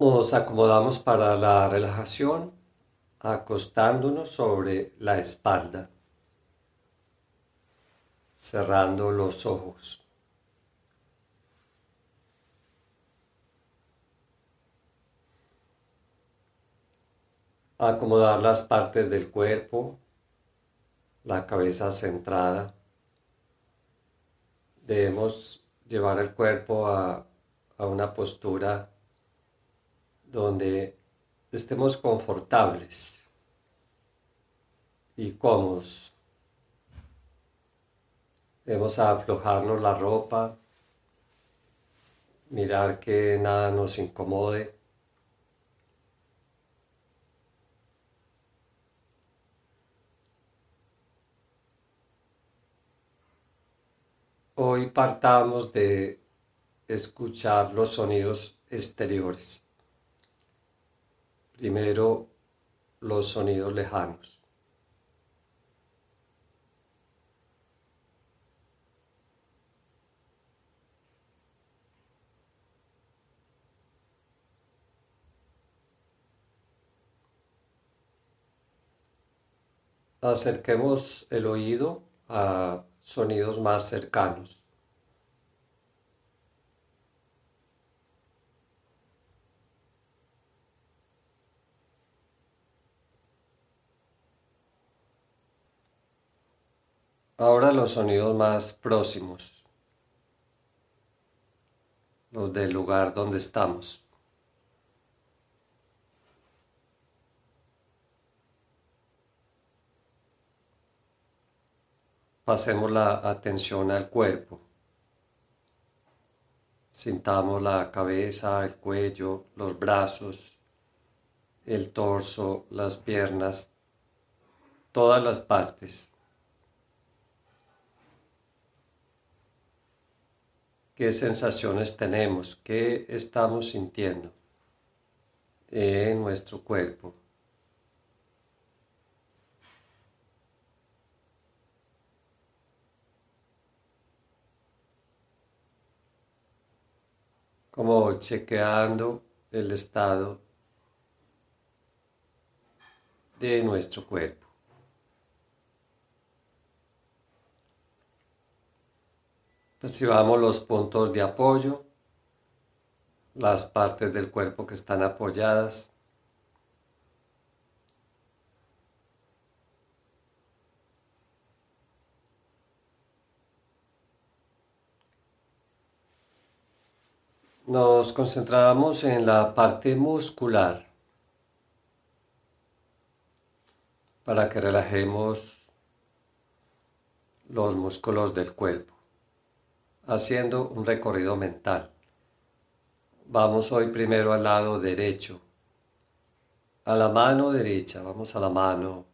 Nos acomodamos para la relajación acostándonos sobre la espalda, cerrando los ojos. Acomodar las partes del cuerpo, la cabeza centrada. Debemos llevar el cuerpo a, a una postura donde estemos confortables y cómodos. Debemos aflojarnos la ropa, mirar que nada nos incomode. Hoy partamos de escuchar los sonidos exteriores. Primero, los sonidos lejanos. Acerquemos el oído a sonidos más cercanos. Ahora los sonidos más próximos, los del lugar donde estamos. Pasemos la atención al cuerpo. Sintamos la cabeza, el cuello, los brazos, el torso, las piernas, todas las partes. Qué sensaciones tenemos, qué estamos sintiendo en nuestro cuerpo. como chequeando el estado de nuestro cuerpo. Percibamos los puntos de apoyo, las partes del cuerpo que están apoyadas. Nos concentramos en la parte muscular para que relajemos los músculos del cuerpo haciendo un recorrido mental. Vamos hoy primero al lado derecho, a la mano derecha, vamos a la mano,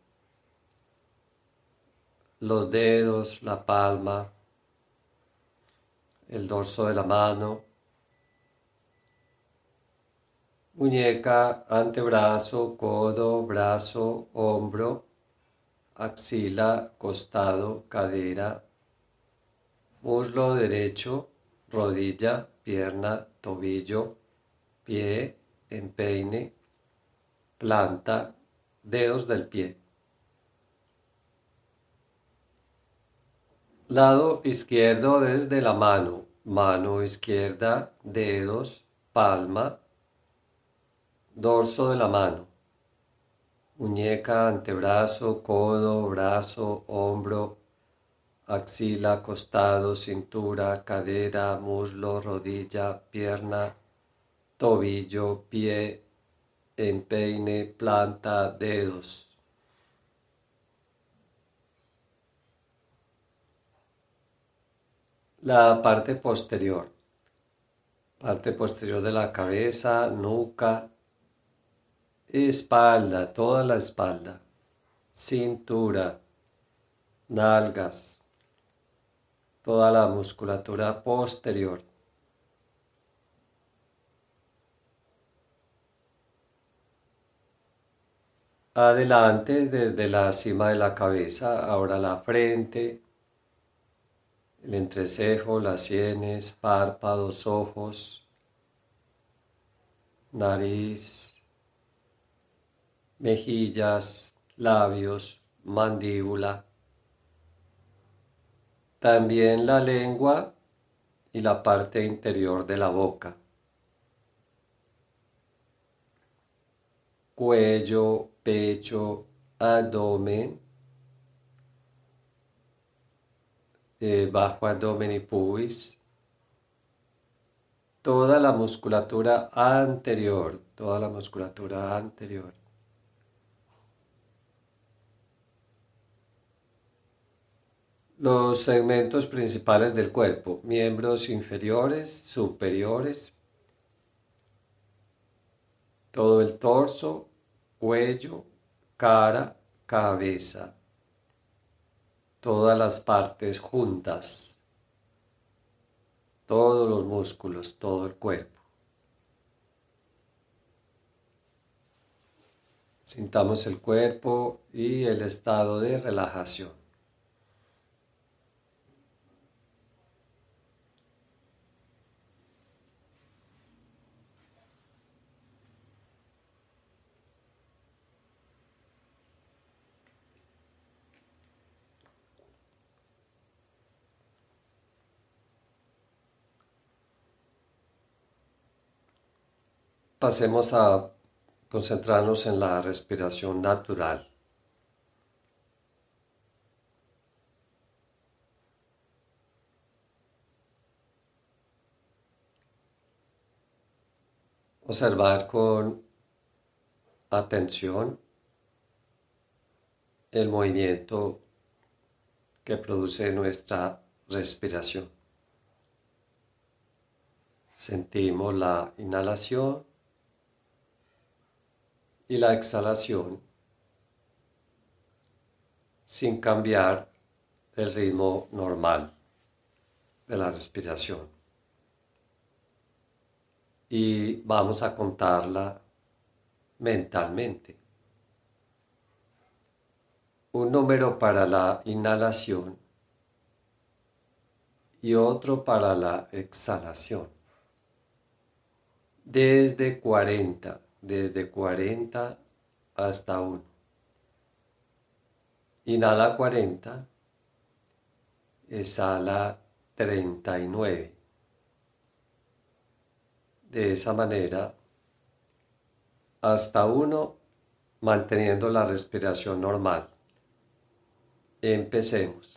los dedos, la palma, el dorso de la mano, muñeca, antebrazo, codo, brazo, hombro, axila, costado, cadera, muslo derecho, rodilla, pierna, tobillo, pie, empeine, planta, dedos del pie. Lado izquierdo desde la mano, mano izquierda, dedos, palma, dorso de la mano, muñeca, antebrazo, codo, brazo, hombro, axila, costado, cintura, cadera, muslo, rodilla, pierna, tobillo, pie, empeine, planta, dedos. La parte posterior, parte posterior de la cabeza, nuca, espalda, toda la espalda, cintura, nalgas, toda la musculatura posterior. Adelante desde la cima de la cabeza, ahora la frente, el entrecejo, las sienes, párpados, ojos, nariz, mejillas, labios, mandíbula. También la lengua y la parte interior de la boca. Cuello, pecho, abdomen, eh, bajo abdomen y pubis, toda la musculatura anterior, toda la musculatura anterior. Los segmentos principales del cuerpo, miembros inferiores, superiores, todo el torso, cuello, cara, cabeza, todas las partes juntas, todos los músculos, todo el cuerpo. Sintamos el cuerpo y el estado de relajación. Pasemos a concentrarnos en la respiración natural. Observar con atención el movimiento que produce nuestra respiración. Sentimos la inhalación y la exhalación sin cambiar el ritmo normal de la respiración. Y vamos a contarla mentalmente. Un número para la inhalación y otro para la exhalación. Desde 40 desde 40 hasta 1. Inhala 40, exhala 39. De esa manera, hasta 1, manteniendo la respiración normal. Empecemos.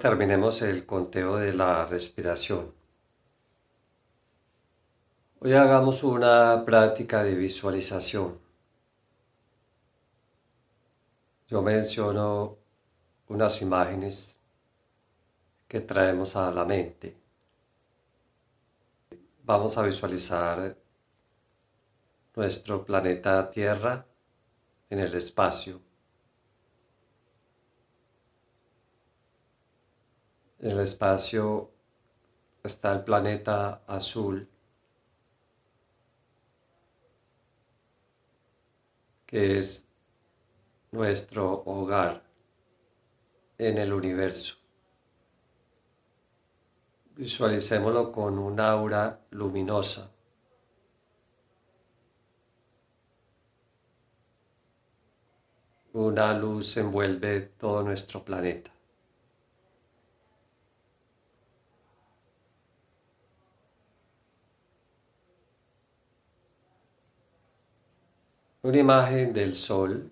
Terminemos el conteo de la respiración. Hoy hagamos una práctica de visualización. yo menciono unas imágenes que traemos a la mente. Vamos a visualizar nuestro planeta Tierra en el espacio. En el espacio está el planeta azul, que es nuestro hogar en el universo. Visualicémoslo con un aura luminosa. Una luz envuelve todo nuestro planeta. Una imagen del sol,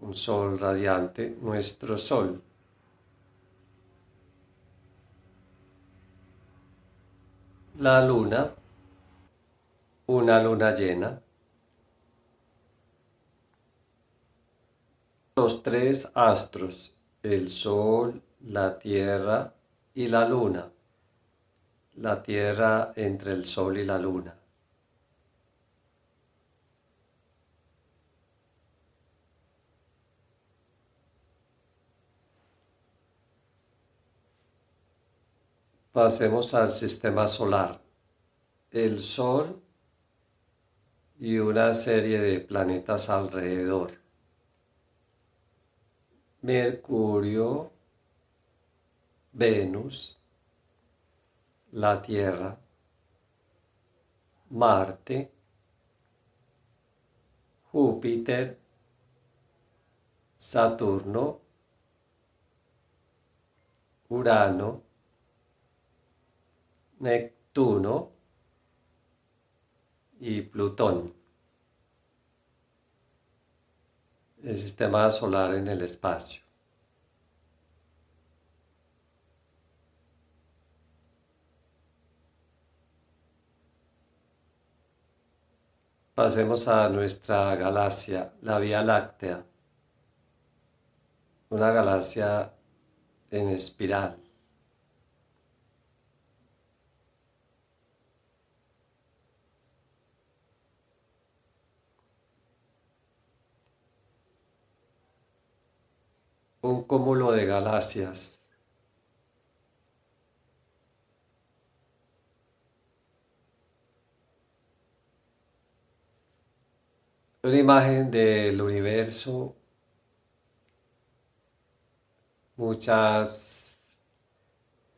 un sol radiante, nuestro sol. La luna, una luna llena. los tres astros, el Sol, la Tierra y la Luna. La Tierra entre el Sol y la Luna. Pasemos al sistema solar. El Sol y una serie de planetas alrededor. Mercurio, Venus, la Tierra, Marte, Júpiter, Saturno, Urano, Neptuno y Plutón. el sistema solar en el espacio. Pasemos a nuestra galaxia, la Vía Láctea, una galaxia en espiral. Un cúmulo de galaxias. Una imagen del universo, muchas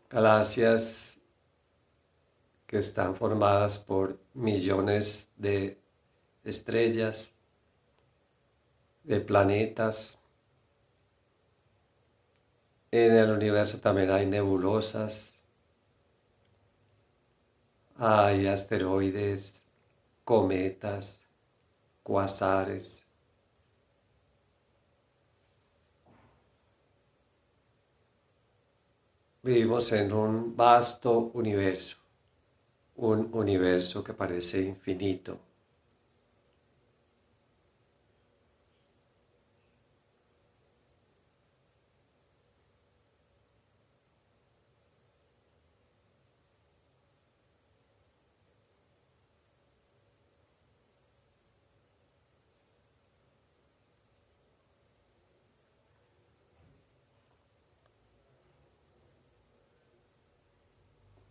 galaxias que están formadas por millones de estrellas, de planetas. En el universo también hay nebulosas, hay asteroides, cometas, cuasares. Vivimos en un vasto universo, un universo que parece infinito.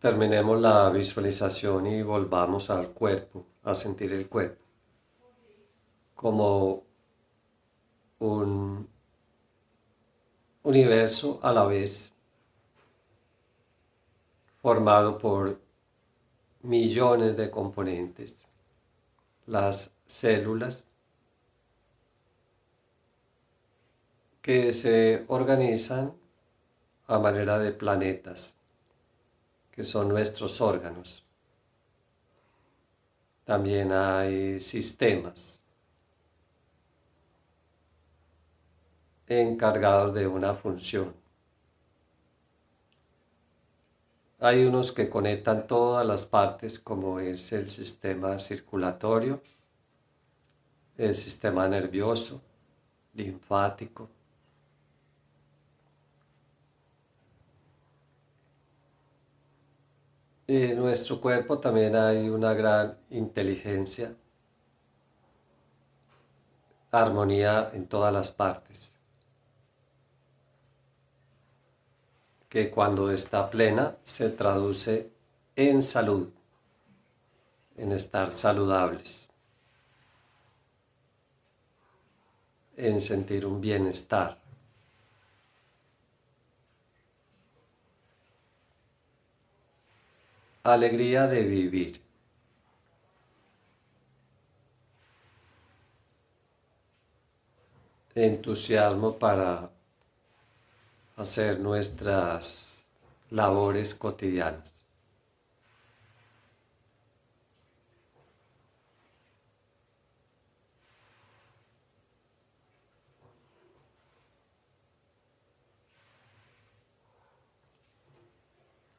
Terminemos la visualización y volvamos al cuerpo, a sentir el cuerpo como un universo a la vez formado por millones de componentes, las células que se organizan a manera de planetas que son nuestros órganos. También hay sistemas encargados de una función. Hay unos que conectan todas las partes como es el sistema circulatorio, el sistema nervioso, linfático. En nuestro cuerpo también hay una gran inteligencia, armonía en todas las partes, que cuando está plena se traduce en salud, en estar saludables. en sentir un bienestar. Alegría de vivir. Entusiasmo para hacer nuestras labores cotidianas.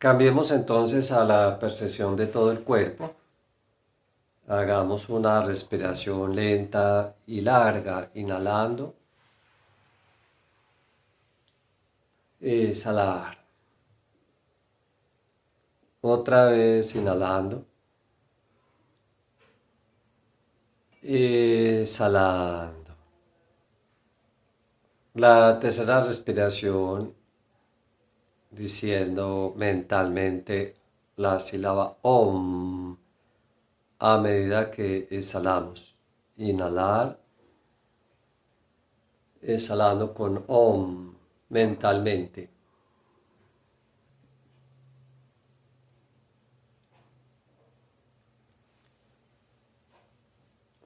Cambiemos entonces a la percepción de todo el cuerpo. Hagamos una respiración lenta y larga, inhalando. Exhalar. Otra vez inhalando. Exhalando. La tercera respiración diciendo mentalmente la sílaba OM a medida que exhalamos. Inhalar, exhalando con OM mentalmente.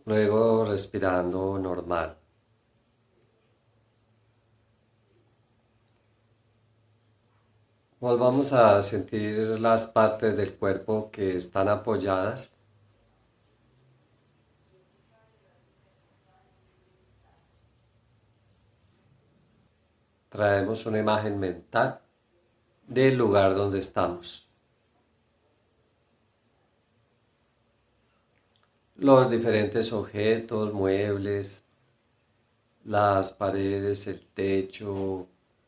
Luego respirando normal. Volvamos a sentir las partes del cuerpo que están apoyadas. Traemos una imagen mental del lugar donde estamos. Los diferentes objetos, muebles, las paredes, el techo,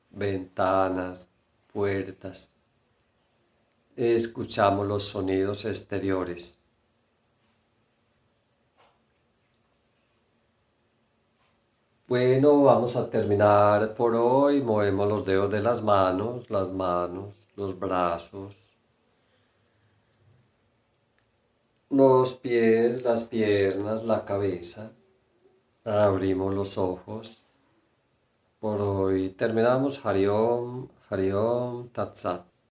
ventanas, puertas. Escuchamos los sonidos exteriores. Bueno, vamos a terminar por hoy. Movemos los dedos de las manos, las manos, los brazos, los pies, las piernas, la cabeza. Abrimos los ojos. Por hoy terminamos Hariom Hariom Tatsat.